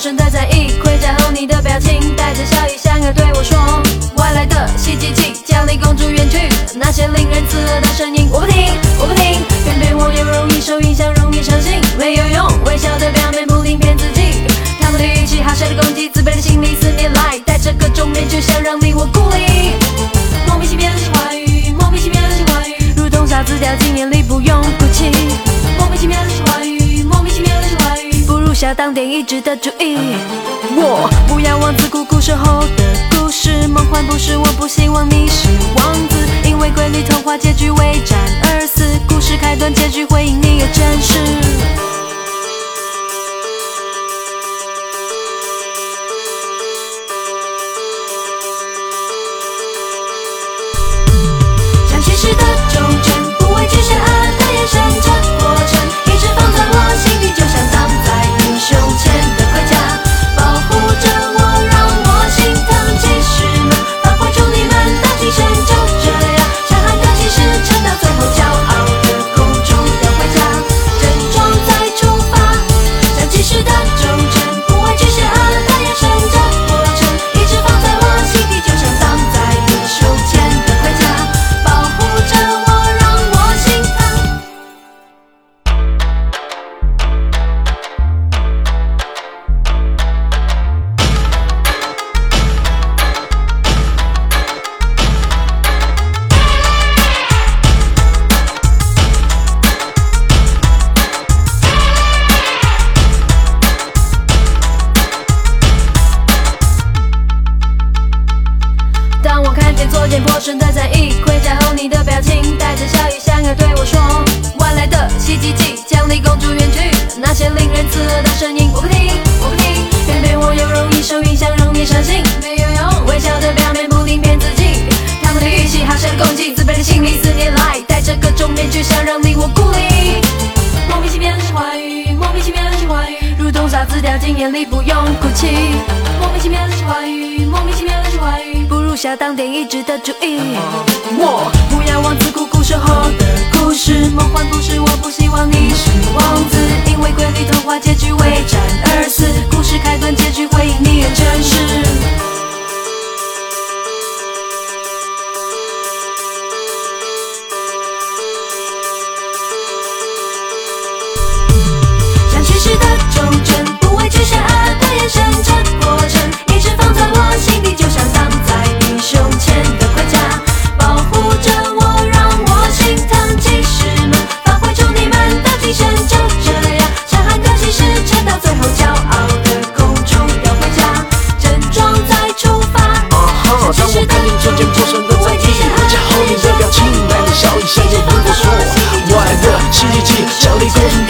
正在在意盔甲后你的表情带着笑意想要对我说外来的袭击即将离公主远去那些令人刺耳的声音我不下当点一直的注意。我不要王子苦苦守候的故事，梦幻不是，我不希望你是王子，因为瑰丽童话结局为战而死，故事开端结局回应你看见作茧破身的在意，盔甲后你的表情带着笑意，想要对我说，晚来的袭击即将离公主远去，那些令人刺耳的声音我不听，我不听，偏偏我又容易受影响，容易伤心，没有用，微笑的表面不停骗自己，他们的语气好像攻击，自卑的心理四年来戴着各种面具，想让你我孤立。莫名其妙的话语，莫名其妙的话语，如同沙子掉进眼里，不用哭泣。莫名其妙的话语，莫名其妙的话语，下当点一直的注意。我 Cháu đi.